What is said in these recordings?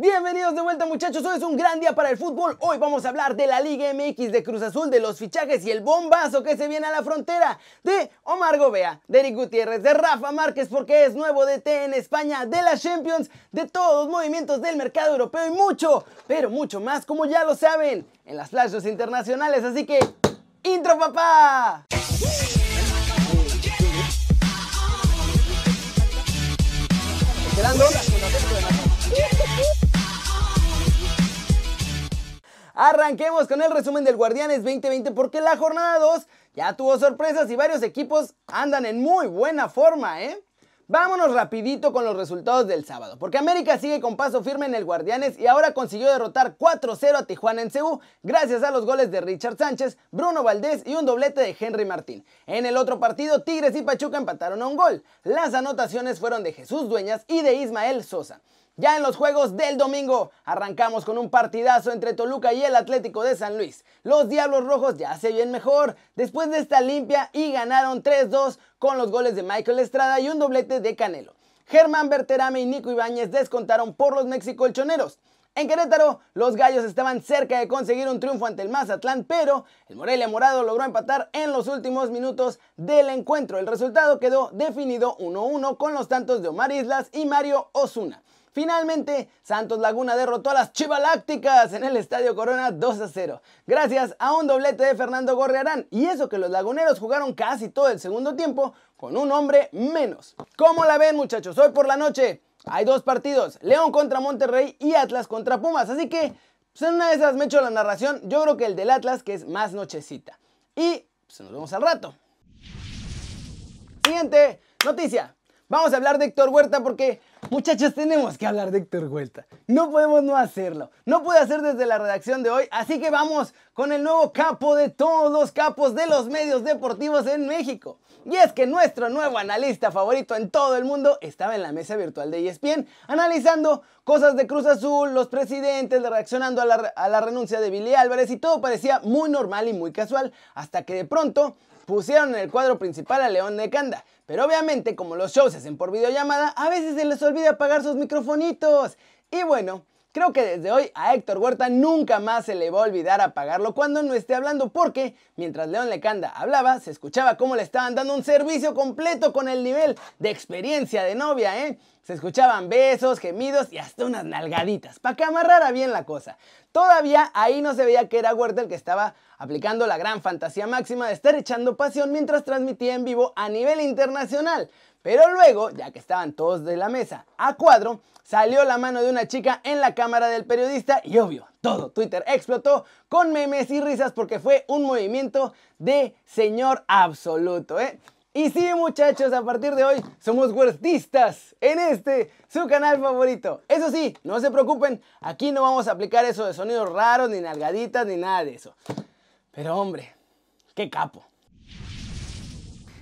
Bienvenidos de vuelta muchachos, hoy es un gran día para el fútbol. Hoy vamos a hablar de la Liga MX de Cruz Azul, de los fichajes y el bombazo que se viene a la frontera, de Omar Gobea, de Eric Gutiérrez, de Rafa Márquez porque es nuevo DT en España, de la Champions, de todos los movimientos del mercado europeo y mucho, pero mucho más como ya lo saben, en las flashes internacionales. Así que, intro papá. Arranquemos con el resumen del Guardianes 2020 porque la jornada 2 ya tuvo sorpresas y varios equipos andan en muy buena forma, ¿eh? Vámonos rapidito con los resultados del sábado, porque América sigue con paso firme en el Guardianes y ahora consiguió derrotar 4-0 a Tijuana en CU gracias a los goles de Richard Sánchez, Bruno Valdés y un doblete de Henry Martín. En el otro partido, Tigres y Pachuca empataron a un gol. Las anotaciones fueron de Jesús Dueñas y de Ismael Sosa. Ya en los juegos del domingo arrancamos con un partidazo entre Toluca y el Atlético de San Luis. Los Diablos Rojos ya se ven mejor después de esta limpia y ganaron 3-2 con los goles de Michael Estrada y un doblete de Canelo. Germán Berterame y Nico Ibáñez descontaron por los mexicolchoneros. En Querétaro, los gallos estaban cerca de conseguir un triunfo ante el Mazatlán, pero el Morelia Morado logró empatar en los últimos minutos del encuentro. El resultado quedó definido 1-1 con los tantos de Omar Islas y Mario Osuna. Finalmente, Santos Laguna derrotó a las Chivalácticas en el Estadio Corona 2 a 0, gracias a un doblete de Fernando Gorriarán, y eso que los laguneros jugaron casi todo el segundo tiempo con un hombre menos. ¿Cómo la ven muchachos? Hoy por la noche hay dos partidos, León contra Monterrey y Atlas contra Pumas, así que pues en una de esas me echo la narración, yo creo que el del Atlas que es más nochecita. Y pues nos vemos al rato. Siguiente noticia. Vamos a hablar de Héctor Huerta porque, muchachos, tenemos que hablar de Héctor Huerta. No podemos no hacerlo. No puede hacer desde la redacción de hoy, así que vamos con el nuevo capo de todos los capos de los medios deportivos en México. Y es que nuestro nuevo analista favorito en todo el mundo estaba en la mesa virtual de ESPN analizando cosas de Cruz Azul, los presidentes, reaccionando a la, a la renuncia de Billy Álvarez y todo parecía muy normal y muy casual hasta que de pronto pusieron en el cuadro principal a León de Canda. Pero obviamente, como los shows se hacen por videollamada, a veces se les olvida apagar sus microfonitos. Y bueno, Creo que desde hoy a Héctor Huerta nunca más se le va a olvidar apagarlo cuando no esté hablando porque mientras León Lecanda hablaba se escuchaba cómo le estaban dando un servicio completo con el nivel de experiencia de novia, ¿eh? Se escuchaban besos, gemidos y hasta unas nalgaditas para que amarrara bien la cosa. Todavía ahí no se veía que era Huerta el que estaba aplicando la gran fantasía máxima de estar echando pasión mientras transmitía en vivo a nivel internacional. Pero luego, ya que estaban todos de la mesa a cuadro, salió la mano de una chica en la cámara del periodista y obvio, todo Twitter explotó con memes y risas porque fue un movimiento de señor absoluto, ¿eh? Y sí, muchachos, a partir de hoy somos huertistas en este, su canal favorito. Eso sí, no se preocupen, aquí no vamos a aplicar eso de sonidos raros, ni nalgaditas, ni nada de eso. Pero hombre, qué capo.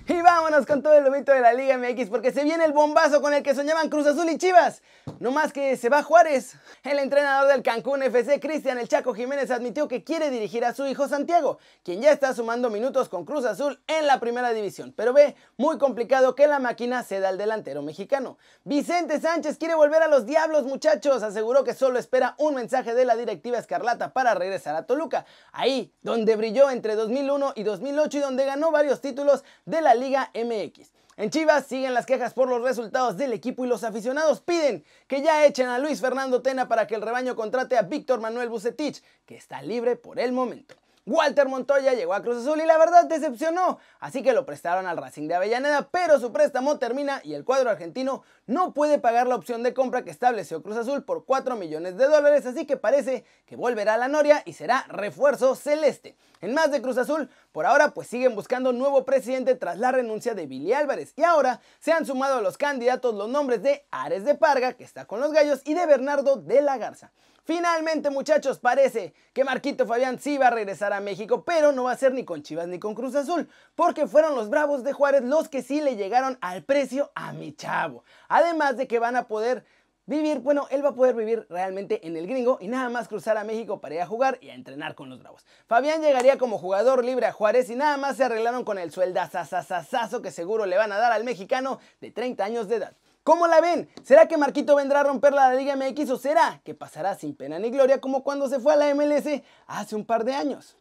Y vámonos con todo el lomito de la Liga MX porque se viene el bombazo con el que soñaban Cruz Azul y Chivas. No más que se va Juárez. El entrenador del Cancún FC, Cristian El Chaco Jiménez, admitió que quiere dirigir a su hijo Santiago, quien ya está sumando minutos con Cruz Azul en la primera división, pero ve muy complicado que la máquina ceda al delantero mexicano. Vicente Sánchez quiere volver a los Diablos, muchachos. Aseguró que solo espera un mensaje de la directiva Escarlata para regresar a Toluca, ahí donde brilló entre 2001 y 2008 y donde ganó varios títulos de la Liga MX. En Chivas siguen las quejas por los resultados del equipo y los aficionados piden que ya echen a Luis Fernando Tena para que el rebaño contrate a Víctor Manuel Bucetich, que está libre por el momento. Walter Montoya llegó a Cruz Azul y la verdad decepcionó, así que lo prestaron al Racing de Avellaneda, pero su préstamo termina y el cuadro argentino no puede pagar la opción de compra que estableció Cruz Azul por 4 millones de dólares, así que parece que volverá a la Noria y será refuerzo celeste. En más de Cruz Azul, por ahora pues siguen buscando nuevo presidente tras la renuncia de Billy Álvarez y ahora se han sumado a los candidatos los nombres de Ares de Parga, que está con los gallos, y de Bernardo de la Garza. Finalmente, muchachos, parece que Marquito Fabián sí va a regresar a México, pero no va a ser ni con Chivas ni con Cruz Azul, porque fueron los Bravos de Juárez los que sí le llegaron al precio a mi chavo. Además de que van a poder vivir, bueno, él va a poder vivir realmente en el gringo y nada más cruzar a México para ir a jugar y a entrenar con los Bravos. Fabián llegaría como jugador libre a Juárez y nada más se arreglaron con el sueldazazazazazo que seguro le van a dar al mexicano de 30 años de edad. ¿Cómo la ven? ¿Será que Marquito vendrá a romper la Liga MX o será que pasará sin pena ni gloria como cuando se fue a la MLS hace un par de años?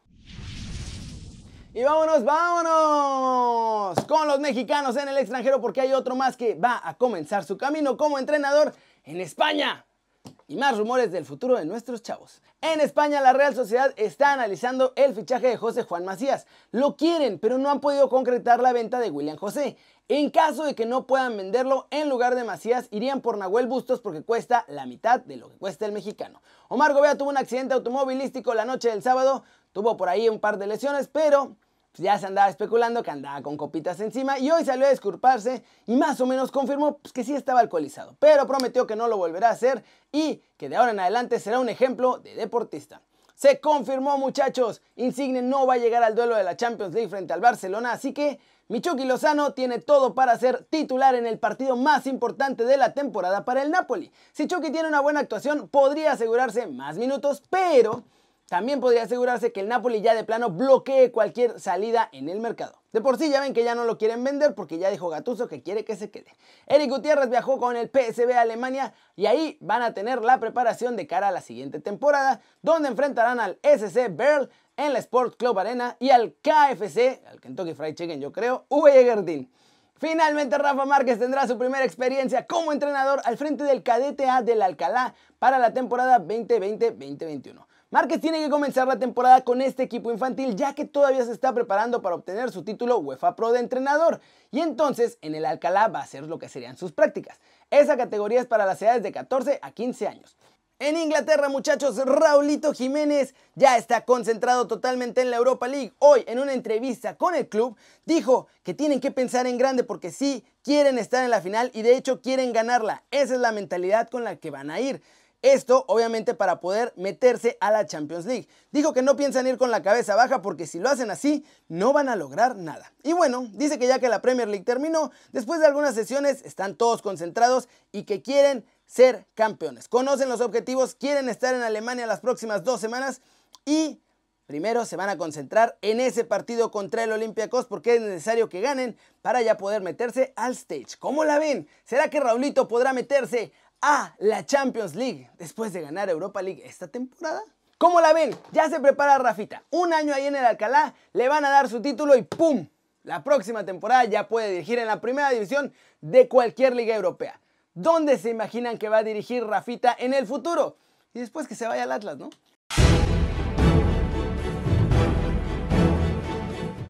Y vámonos, vámonos con los mexicanos en el extranjero porque hay otro más que va a comenzar su camino como entrenador en España. Y más rumores del futuro de nuestros chavos. En España la Real Sociedad está analizando el fichaje de José Juan Macías. Lo quieren, pero no han podido concretar la venta de William José. En caso de que no puedan venderlo, en lugar de Macías irían por Nahuel Bustos porque cuesta la mitad de lo que cuesta el mexicano. Omar Gobea tuvo un accidente automovilístico la noche del sábado, tuvo por ahí un par de lesiones, pero pues ya se andaba especulando que andaba con copitas encima y hoy salió a disculparse y más o menos confirmó pues, que sí estaba alcoholizado, pero prometió que no lo volverá a hacer y que de ahora en adelante será un ejemplo de deportista. Se confirmó muchachos, Insigne no va a llegar al duelo de la Champions League frente al Barcelona, así que Michuki Lozano tiene todo para ser titular en el partido más importante de la temporada para el Napoli. Si Chucky tiene una buena actuación, podría asegurarse más minutos, pero también podría asegurarse que el Napoli ya de plano bloquee cualquier salida en el mercado. De por sí ya ven que ya no lo quieren vender porque ya dijo Gatuso que quiere que se quede. Eric Gutiérrez viajó con el PSV a Alemania y ahí van a tener la preparación de cara a la siguiente temporada, donde enfrentarán al SC Berl en la Sport Club Arena y al KFC, al Kentucky Fried Chicken yo creo, V. Finalmente Rafa Márquez tendrá su primera experiencia como entrenador al frente del cadete A del Alcalá para la temporada 2020-2021. Márquez tiene que comenzar la temporada con este equipo infantil ya que todavía se está preparando para obtener su título UEFA Pro de entrenador y entonces en el Alcalá va a hacer lo que serían sus prácticas. Esa categoría es para las edades de 14 a 15 años. En Inglaterra, muchachos, Raulito Jiménez ya está concentrado totalmente en la Europa League. Hoy, en una entrevista con el club, dijo que tienen que pensar en grande porque sí quieren estar en la final y de hecho quieren ganarla. Esa es la mentalidad con la que van a ir. Esto obviamente para poder meterse a la Champions League. Dijo que no piensan ir con la cabeza baja porque si lo hacen así no van a lograr nada. Y bueno, dice que ya que la Premier League terminó, después de algunas sesiones están todos concentrados y que quieren ser campeones. Conocen los objetivos, quieren estar en Alemania las próximas dos semanas y primero se van a concentrar en ese partido contra el Olympiacos porque es necesario que ganen para ya poder meterse al stage. ¿Cómo la ven? ¿Será que Raulito podrá meterse a la Champions League después de ganar Europa League esta temporada? ¿Cómo la ven? Ya se prepara Rafita. Un año ahí en el Alcalá, le van a dar su título y ¡pum! La próxima temporada ya puede dirigir en la primera división de cualquier liga europea. ¿Dónde se imaginan que va a dirigir Rafita en el futuro? Y después que se vaya al Atlas, ¿no?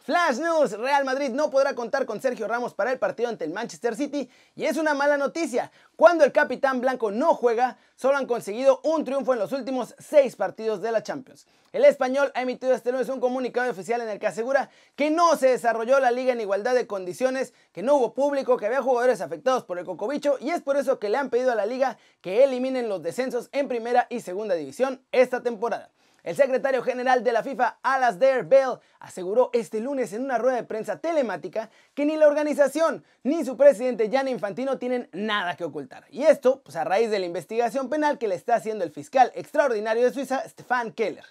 Flash News, Real Madrid no podrá contar con Sergio Ramos para el partido ante el Manchester City y es una mala noticia. Cuando el capitán blanco no juega, solo han conseguido un triunfo en los últimos seis partidos de la Champions. El español ha emitido este lunes un comunicado oficial en el que asegura que no se desarrolló la liga en igualdad de condiciones, que no hubo público, que había jugadores afectados por el cocobicho y es por eso que le han pedido a la liga que eliminen los descensos en primera y segunda división esta temporada. El secretario general de la FIFA, Alasdair Bell, aseguró este lunes en una rueda de prensa telemática que ni la organización ni su presidente Gianni Infantino tienen nada que ocultar. Y esto, pues a raíz de la investigación penal que le está haciendo el fiscal extraordinario de Suiza, Stefan Keller.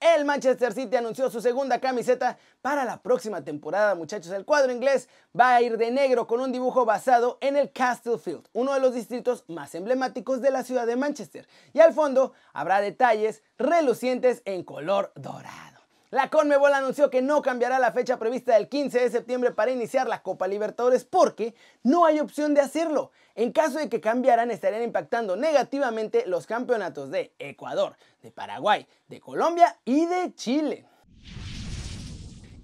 El Manchester City anunció su segunda camiseta para la próxima temporada, muchachos. El cuadro inglés va a ir de negro con un dibujo basado en el Castlefield, uno de los distritos más emblemáticos de la ciudad de Manchester. Y al fondo habrá detalles relucientes en color dorado. La Conmebol anunció que no cambiará la fecha prevista del 15 de septiembre para iniciar la Copa Libertadores porque no hay opción de hacerlo. En caso de que cambiaran estarían impactando negativamente los campeonatos de Ecuador, de Paraguay, de Colombia y de Chile.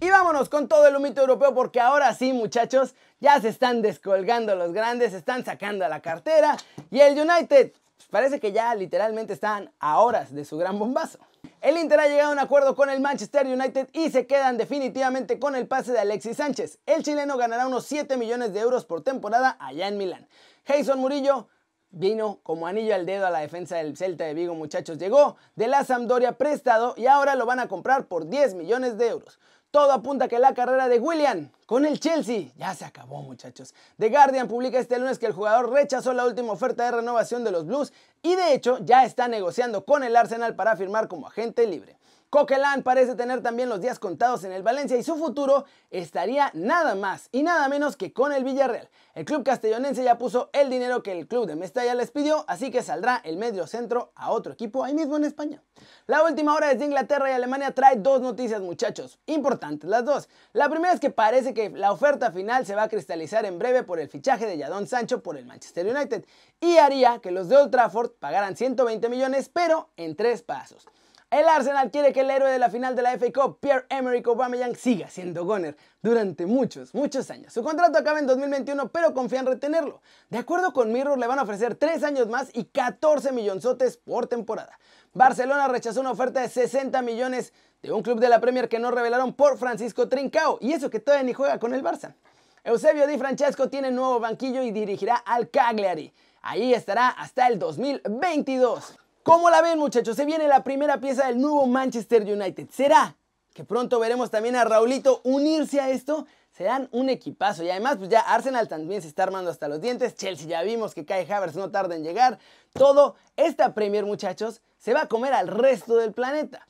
Y vámonos con todo el humito europeo porque ahora sí muchachos, ya se están descolgando los grandes, están sacando a la cartera y el United pues, parece que ya literalmente están a horas de su gran bombazo. El Inter ha llegado a un acuerdo con el Manchester United y se quedan definitivamente con el pase de Alexis Sánchez. El chileno ganará unos 7 millones de euros por temporada allá en Milán. Jason Murillo vino como anillo al dedo a la defensa del Celta de Vigo, muchachos. Llegó de la Sampdoria prestado y ahora lo van a comprar por 10 millones de euros. Todo apunta que la carrera de William con el Chelsea ya se acabó, muchachos. The Guardian publica este lunes que el jugador rechazó la última oferta de renovación de los Blues y de hecho ya está negociando con el Arsenal para firmar como agente libre. Coquelin parece tener también los días contados en el Valencia y su futuro estaría nada más y nada menos que con el Villarreal. El club castellonense ya puso el dinero que el club de Mestalla les pidió, así que saldrá el medio centro a otro equipo ahí mismo en España. La última hora desde Inglaterra y Alemania trae dos noticias muchachos, importantes las dos. La primera es que parece que la oferta final se va a cristalizar en breve por el fichaje de Jadon Sancho por el Manchester United y haría que los de Old Trafford pagaran 120 millones pero en tres pasos. El Arsenal quiere que el héroe de la final de la FA Cup, Pierre-Emerick Aubameyang, siga siendo goner durante muchos, muchos años. Su contrato acaba en 2021, pero confía en retenerlo. De acuerdo con Mirror, le van a ofrecer 3 años más y 14 millonzotes por temporada. Barcelona rechazó una oferta de 60 millones de un club de la Premier que no revelaron por Francisco Trincao, y eso que todavía ni juega con el Barça. Eusebio Di Francesco tiene nuevo banquillo y dirigirá al Cagliari. Ahí estará hasta el 2022. ¿Cómo la ven muchachos? Se viene la primera pieza del nuevo Manchester United. ¿Será que pronto veremos también a Raulito unirse a esto? Serán un equipazo y además pues ya Arsenal también se está armando hasta los dientes. Chelsea ya vimos que Kai Havertz no tarda en llegar. Todo, esta Premier muchachos, se va a comer al resto del planeta.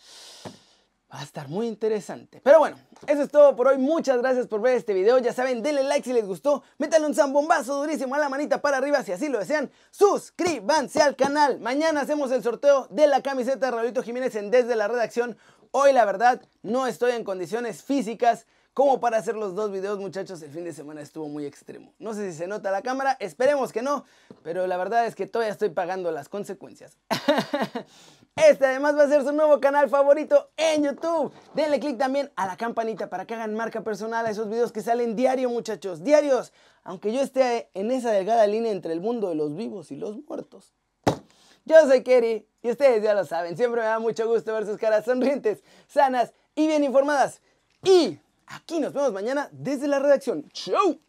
Va a estar muy interesante. Pero bueno, eso es todo por hoy. Muchas gracias por ver este video. Ya saben, denle like si les gustó. Métanle un zambombazo durísimo a la manita para arriba si así lo desean. Suscríbanse al canal. Mañana hacemos el sorteo de la camiseta de Raulito Jiménez en Desde la Redacción. Hoy la verdad no estoy en condiciones físicas como para hacer los dos videos muchachos. El fin de semana estuvo muy extremo. No sé si se nota la cámara, esperemos que no. Pero la verdad es que todavía estoy pagando las consecuencias. Este además va a ser su nuevo canal favorito en YouTube. Denle click también a la campanita para que hagan marca personal a esos videos que salen diario, muchachos. Diarios. Aunque yo esté en esa delgada línea entre el mundo de los vivos y los muertos. Yo soy Kerry y ustedes ya lo saben. Siempre me da mucho gusto ver sus caras sonrientes, sanas y bien informadas. Y aquí nos vemos mañana desde la redacción. ¡Chau!